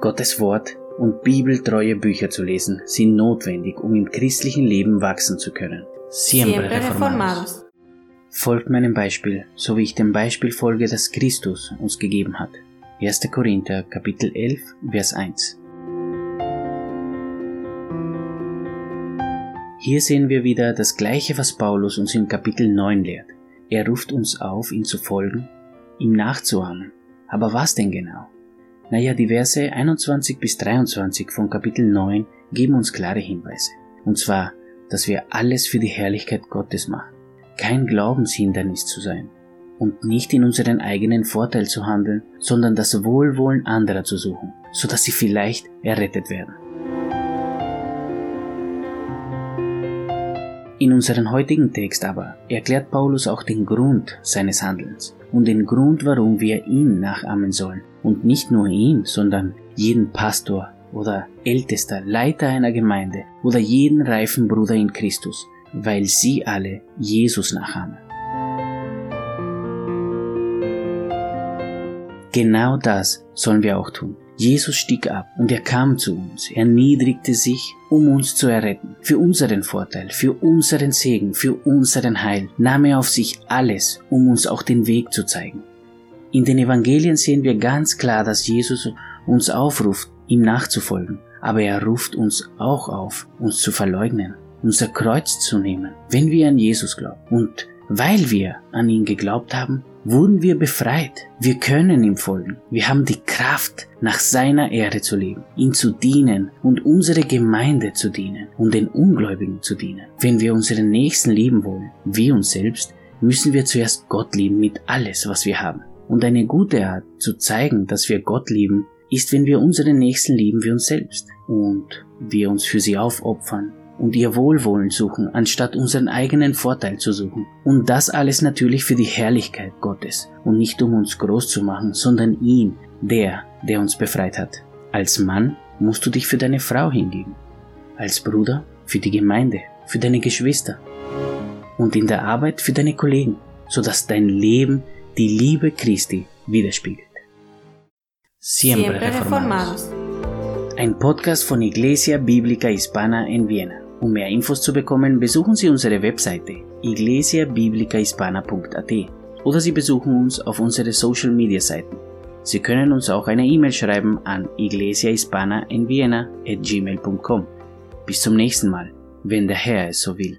Gottes Wort und bibeltreue Bücher zu lesen sind notwendig, um im christlichen Leben wachsen zu können. Siempre, Siempre reformados. Folgt meinem Beispiel, so wie ich dem Beispiel folge, das Christus uns gegeben hat. 1. Korinther Kapitel 11, Vers 1. Hier sehen wir wieder das Gleiche, was Paulus uns im Kapitel 9 lehrt. Er ruft uns auf, ihm zu folgen, ihm nachzuahmen. Aber was denn genau? Naja, die Verse 21 bis 23 von Kapitel 9 geben uns klare Hinweise. Und zwar, dass wir alles für die Herrlichkeit Gottes machen. Kein Glaubenshindernis zu sein. Und nicht in unseren eigenen Vorteil zu handeln, sondern das Wohlwollen anderer zu suchen, so dass sie vielleicht errettet werden. In unserem heutigen Text aber erklärt Paulus auch den Grund seines Handelns und den Grund, warum wir ihn nachahmen sollen. Und nicht nur ihn, sondern jeden Pastor oder Ältester, Leiter einer Gemeinde oder jeden reifen Bruder in Christus, weil sie alle Jesus nachahmen. Genau das sollen wir auch tun. Jesus stieg ab und er kam zu uns, er niedrigte sich, um uns zu erretten. Für unseren Vorteil, für unseren Segen, für unseren Heil nahm er auf sich alles, um uns auch den Weg zu zeigen. In den Evangelien sehen wir ganz klar, dass Jesus uns aufruft, ihm nachzufolgen, aber er ruft uns auch auf, uns zu verleugnen, unser Kreuz zu nehmen, wenn wir an Jesus glauben. Und weil wir an ihn geglaubt haben, wurden wir befreit. Wir können ihm folgen. Wir haben die Kraft, nach seiner Ehre zu leben, ihm zu dienen und unsere Gemeinde zu dienen und den Ungläubigen zu dienen. Wenn wir unseren Nächsten lieben wollen, wie uns selbst, müssen wir zuerst Gott lieben mit alles, was wir haben. Und eine gute Art zu zeigen, dass wir Gott lieben, ist, wenn wir unseren Nächsten lieben wie uns selbst und wir uns für sie aufopfern und ihr Wohlwollen suchen, anstatt unseren eigenen Vorteil zu suchen. Und das alles natürlich für die Herrlichkeit Gottes und nicht um uns groß zu machen, sondern ihn, der, der uns befreit hat. Als Mann musst du dich für deine Frau hingeben, als Bruder für die Gemeinde, für deine Geschwister und in der Arbeit für deine Kollegen, sodass dein Leben die Liebe Christi widerspiegelt. Siempre, Siempre reformados. Ein Podcast von Iglesia Bíblica Hispana en Viena. Um mehr Infos zu bekommen, besuchen Sie unsere Webseite iglesiabiblicahispana.at oder Sie besuchen uns auf unsere Social Media Seiten. Sie können uns auch eine E-Mail schreiben an iglesiahispana at gmail.com. Bis zum nächsten Mal, wenn der Herr es so will.